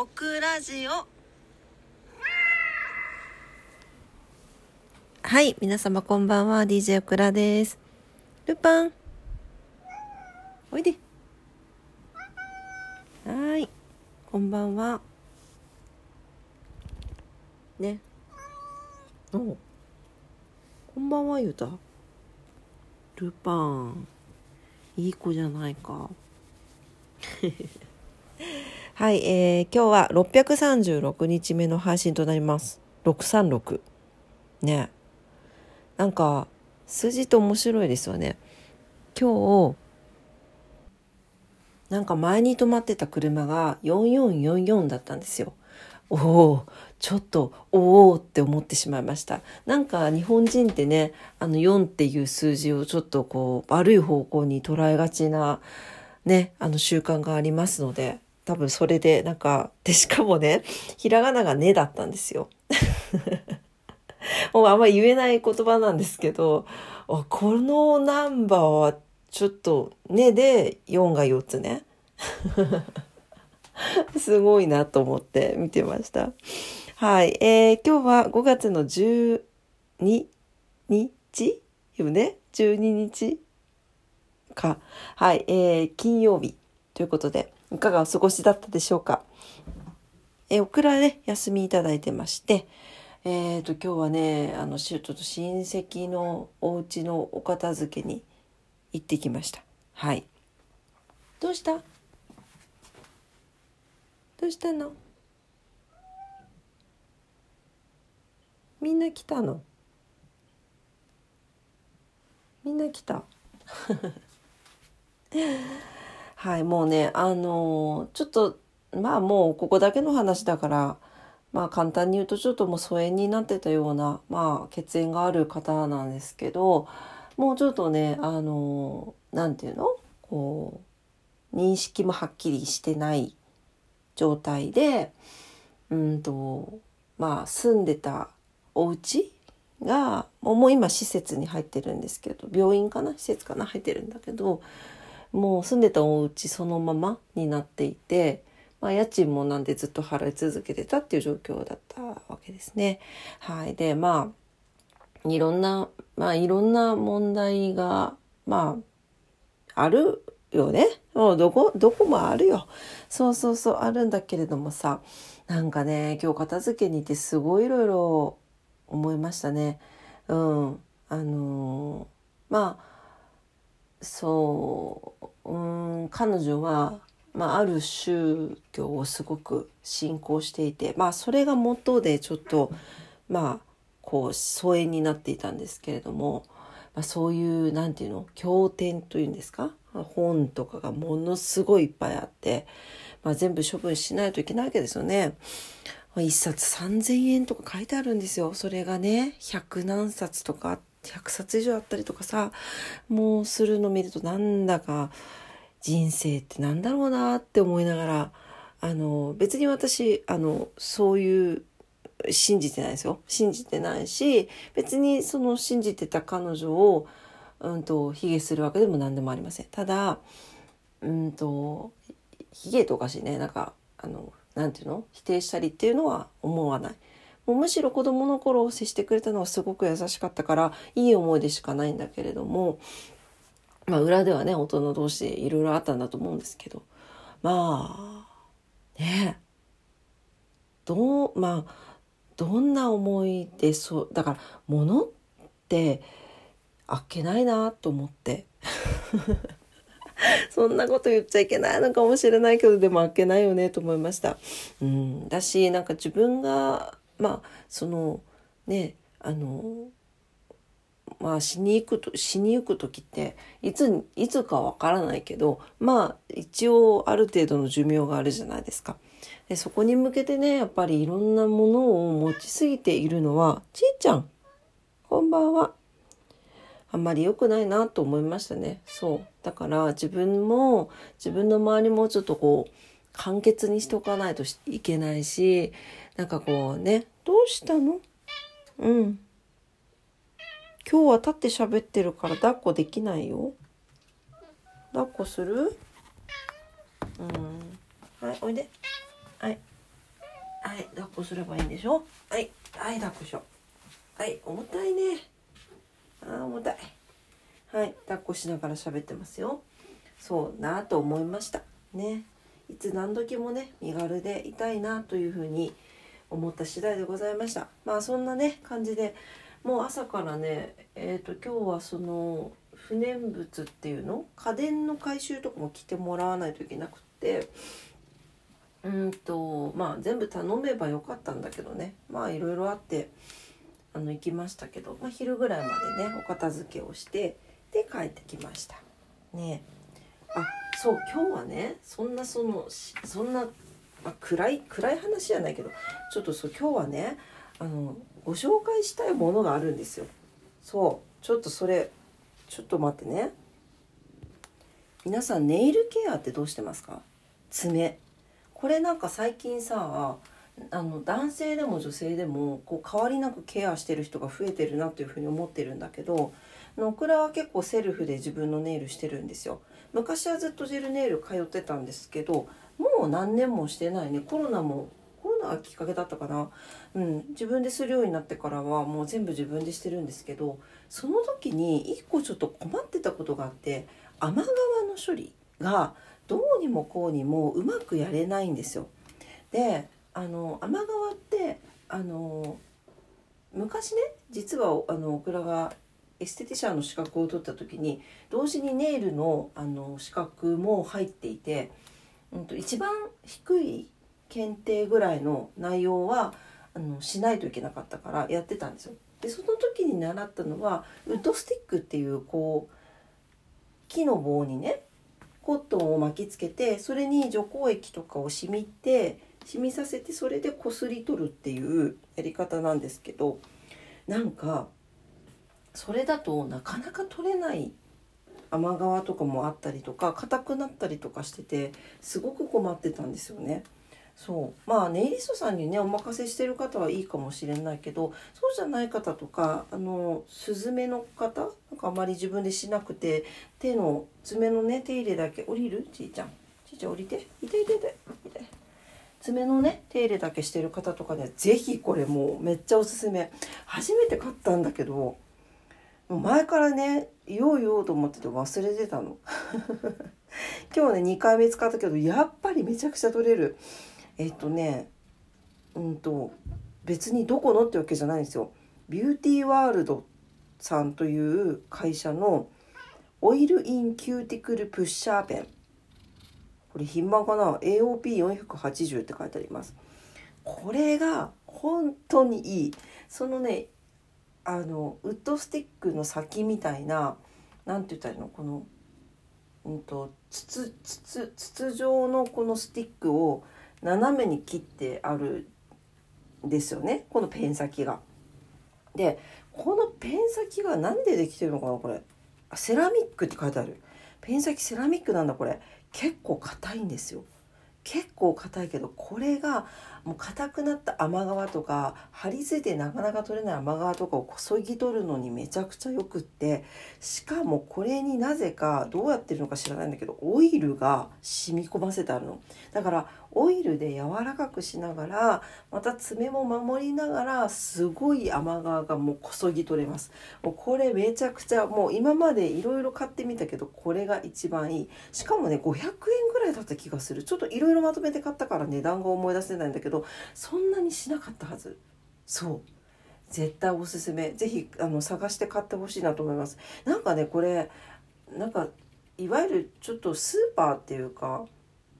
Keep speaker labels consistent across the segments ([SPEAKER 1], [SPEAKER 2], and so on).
[SPEAKER 1] オクラジオ。はい皆様こんばんは。DJ オクラです。ルパン。おいで。はいこんばんは。ね。おこんばんはゆうた。ルパン。いい子じゃないか。はい、えー、今日は636日目の配信となります。636。ね。なんか、数字って面白いですよね。今日、なんか前に止まってた車が4444だったんですよ。おお、ちょっと、おおって思ってしまいました。なんか日本人ってね、あの4っていう数字をちょっとこう、悪い方向に捉えがちな、ね、あの習慣がありますので、多分それでなんか、で、しかもね、ひらがながねだったんですよ。もうあんま言えない言葉なんですけど、このナンバーはちょっとねで4が4つね。すごいなと思って見てました。はい。えー、今日は5月の12日よね ?12 日か。はい。えー、金曜日ということで、いかがお過ごしだったでしょうか？え、オクラで休みいただいてまして、えっ、ー、と、今日はね、あの、ちょっと親戚のお家のお片付けに行ってきました。はい。どうした？どうしたの？みんな来たの？みんな来た？はいもうねあのー、ちょっとまあもうここだけの話だからまあ簡単に言うとちょっともう疎遠になってたようなまあ血縁がある方なんですけどもうちょっとねあの何、て言うの？こう認識もはっきりしてない状態でうんとまあ住んでたお家がもう今施設に入ってるんですけど病院かな？施設かな？入ってるんだけどもう住んでたお家そのままになっていて、まあ、家賃もなんでずっと払い続けてたっていう状況だったわけですね。はい。で、まあ、いろんな、まあ、いろんな問題が、まあ、あるよね。もうどこ、どこもあるよ。そうそうそう、あるんだけれどもさ、なんかね、今日片付けに行ってすごいいろいろ思いましたね。うん。あのー、まあ、そううん彼女は、まあ、ある宗教をすごく信仰していてまあそれが元でちょっとまあこう疎遠になっていたんですけれども、まあ、そういう何て言うの経典というんですか？本とかがものすごいいっぱいあって、まあ、全部処分しないといけないわけですよね。一冊3,000円とか書いてあるんですよ。それがね100何冊とか100冊以上あったりとかさもうするの見るとなんだか人生ってなんだろうなって思いながらあの別に私あのそういう信じてないですよ。信じてないし別にその信じてた彼女をうんと卑下するわけでも何でもありません。ただうんと卑下とおかしいね。なんかあのなんていうの？否定したりっていうのは思わない。もうむしろ子供の頃接してくれたのはすごく優しかったからいい思い出しかないんだけれどもまあ裏ではね大人同士でいろいろあったんだと思うんですけどまあねどうまあどんな思いでそうだから物ってあっけないなと思って そんなこと言っちゃいけないのかもしれないけどでもあっけないよねと思いました。うん、だしなんか自分がまあそのねあのまあ死に行くと死に行く時っていついつかわからないけどまあ一応ある程度の寿命があるじゃないですか。でそこに向けてねやっぱりいろんなものを持ちすぎているのはちいちゃんこんばんは。あんまり良くないなと思いましたね。そう。だから自分も自分の周りもちょっとこう簡潔にしておかないといけないし、なんかこうね、どうしたの？うん。今日は立って喋ってるから抱っこできないよ。抱っこする？うん。はい、おいで。はい。はい抱っこすればいいんでしょ？はい。はい抱っこしよう。はい重たいね。あー重たい。はい抱っこしながら喋ってますよ。そうなと思いました。ね。いつ何時もね身軽でいたいなというふうに思った次第でございました。まあそんなね感じでもう朝からねえっ、と今日はその不燃物っていうの？家電の回収とかも来てもらわないといけなくってうんとまあ全部頼めばよかったんだけどね。まあいろいろあってあの行きましたけど、まあ、昼ぐらいまでねお片付けをしてで帰ってきました。ね。あそう今日はねそんなそのそんな、まあ、暗い暗い話じゃないけどちょっとそう今日はねあのご紹介したいものがあるんですよ。そうちょっとそれちょっと待ってね。皆さんネイルケアってどうしてますか？爪。これなんか最近さあの男性でも女性でもこう変わりなくケアしてる人が増えてるなというふうに思ってるんだけどオクラは結構セルフで自分のネイルしてるんですよ。昔はずっとジェルネイル通ってたんですけどもう何年もしてないね。コロナもコロナがきっかけだったかな、うん、自分でするようになってからはもう全部自分でしてるんですけどその時に一個ちょっと困ってたことがあって甘皮の処理がどうにもこうにもうまくやれないんですよ。であの甘皮ってあの昔ね実はあのオクラがエステティシャンの資格を取った時に同時にネイルのあの資格も入っていて、うん、と一番低い検定ぐらいの内容はあのしないといけなかったからやってたんですよ。でその時に習ったのはウッドスティックっていうこう木の棒にねコットンを巻きつけてそれに除光液とかを染みて染みさせてそれでこすり取るっていうやり方なんですけどなんかそれだとなかなか取れない甘皮とかもあったりとか硬くなったりとかしててすごく困ってたんですよね。そう。まあネイリストさんにねお任せしてる方はいいかもしれないけどそうじゃない方とかあのスズメの方なんかあまり自分でしなくて手の爪のね手入れだけ降りる？ちいちゃん。ちいちゃん降りて。いていてい。てい。爪のねお手入れだけしてる方とかね是非これもうめっちゃおすすめ。初めて買ったんだけど前からね言おう言おうと思ってて忘れてたの。今日ね2回目使ったけどやっぱりめちゃくちゃ取れる。えっとねうんと別にどこのってわけじゃないんですよ。ビューティーワールドさんという会社のオイルインキューティクルプッシャーペン。これ品番かな？AOP480 って書いてあります。これが本当にいい。そのねあのウッドスティックの先みたいな何て言ったらいいの？このうんと筒筒筒状のこのスティックを斜めに切ってあるんですよね。このペン先が。でこのペン先が何でできてるのかなこれ。あセラミックって書いてある。ペン先セラミックなんだこれ。結構硬いんですよ。結構硬いけどこれがもう硬くなった甘皮とか張り付いてなかなか取れない甘皮とかをこそぎ取るのにめちゃくちゃよくってしかもこれになぜかどうやってるのか知らないんだけどオイルが染み込ませてあるの。だからオイルで柔らかくしながらまた爪も守りながらすごい甘皮がもうこそぎ取れます。もうこれめちゃくちゃもう今までいろいろ買ってみたけどこれが一番いい。しかもね500円ぐらいだった気がする。ちょっといろいろまとめて買ったから値段が思い出せないんだけどそんなにしなかったはず。そう。絶対おすすめ。是非あの探して買ってほしいなと思います。なんかねこれなんかいわゆるちょっとスーパーっていうか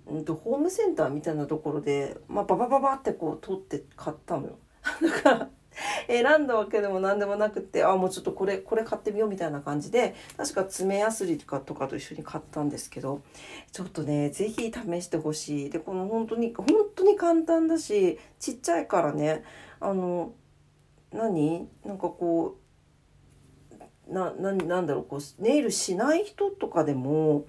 [SPEAKER 1] うんとホームセンターみたいなところで、まあ、ババババってこう取って買ったのよ。だから 選んだわけでも何でもなくってあもうちょっとこれこれ買ってみようみたいな感じで確か爪やすりとかとかと一緒に買ったんですけどちょっとね是非試してほしい。でこの本当に本当に簡単だしちっちゃいからねあの何？なんかこうなななんだろうこうネイルしない人とかでも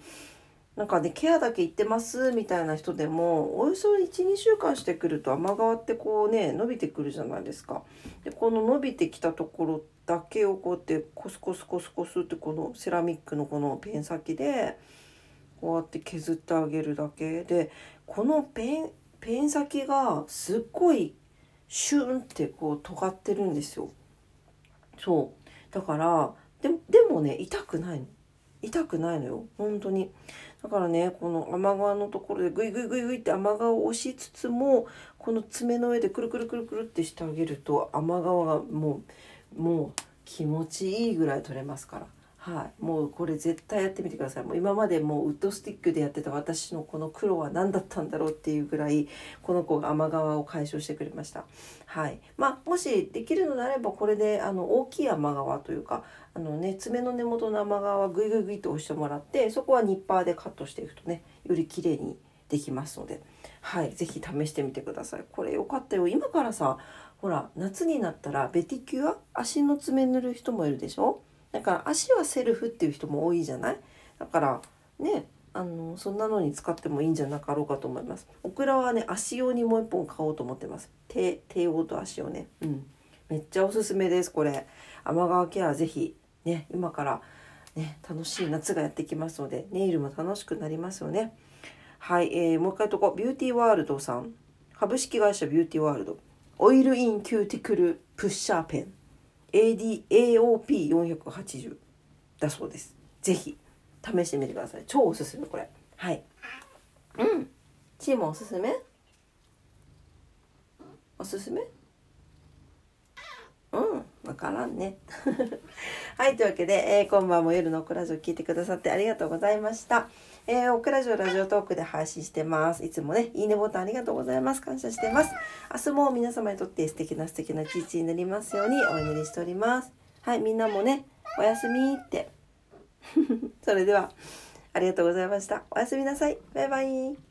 [SPEAKER 1] なんかねケアだけ行ってますみたいな人でもおよそ12週間してくると甘皮ってこうね伸びてくるじゃないですか。でこの伸びてきたところだけをこうやってコスコスコスコスってこのセラミックのこのペン先でこうやって削ってあげるだけ。でこのペンペン先がすっごいシュンってこう尖ってるんですよ。そう。だからででもね痛くないの。痛くないのよ本当にだからねこの甘皮のところでグイグイグイグイって甘皮を押しつつもこの爪の上でくるくるくるくるってしてあげると甘皮がもうもう気持ちいいぐらい取れますから。はい、もうこれ絶対やってみてください。もう今までもうウッドスティックでやってた私のこの黒は何だったんだろうっていうぐらいこの子が甘皮を解消してくれました。はい。まあもしできるのであればこれであの大きい甘皮というかあのね爪の根元の甘皮はグイグイグイと押してもらってそこはニッパーでカットしていくとねより綺麗にできますので。はい。是非試してみてください。これよかったよ。今からさほら夏になったらベティキュア？足の爪塗る人もいるでしょ？だから足はセルフっていう人も多いじゃない？だからねあのそんなのに使ってもいいんじゃなかろうかと思います。オクラはね足用にもう一本買おうと思ってます。手手用と足をね。うん。めっちゃおすすめですこれ。天川ケアぜひね今からね楽しい夏がやってきますのでネイルも楽しくなりますよね。はい、えー、もう一回とこビューティーワールドさん。株式会社ビューティーワールド。オイルインキューティクルプッシャーペン。ADAOP480 だそうです。ぜひ試してみてください。超おすすめこれ。はい。うん。チームおすすめ？おすすめ？うん、わからんね。はい、というわけで、えー、今晩も夜のクラジオ聞いてくださってありがとうございました。えー、オクラジオラジオトークで配信してます。いつもね、いいねボタンありがとうございます。感謝してます。明日も皆様にとって素敵な素敵な一日になりますようにお祈りしております。はい、みんなもね、おやすみって。それでは、ありがとうございました。おやすみなさい。バイバイ。